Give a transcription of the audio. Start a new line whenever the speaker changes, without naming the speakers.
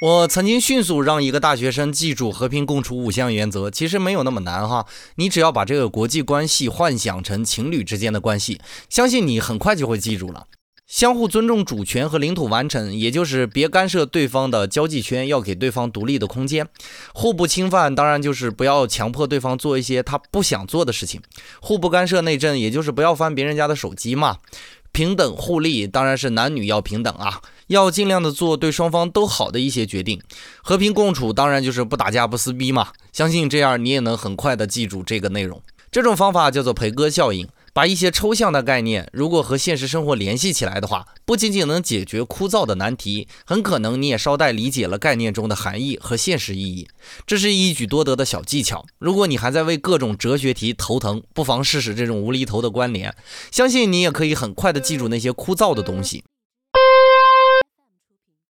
我曾经迅速让一个大学生记住和平共处五项原则，其实没有那么难哈。你只要把这个国际关系幻想成情侣之间的关系，相信你很快就会记住了。相互尊重主权和领土完整，也就是别干涉对方的交际圈，要给对方独立的空间。互不侵犯，当然就是不要强迫对方做一些他不想做的事情。互不干涉内政，也就是不要翻别人家的手机嘛。平等互利，当然是男女要平等啊，要尽量的做对双方都好的一些决定。和平共处，当然就是不打架不撕逼嘛。相信这样你也能很快的记住这个内容。这种方法叫做培哥效应。把一些抽象的概念，如果和现实生活联系起来的话，不仅仅能解决枯燥的难题，很可能你也捎带理解了概念中的含义和现实意义。这是一举多得的小技巧。如果你还在为各种哲学题头疼，不妨试试这种无厘头的关联，相信你也可以很快的记住那些枯燥的东西。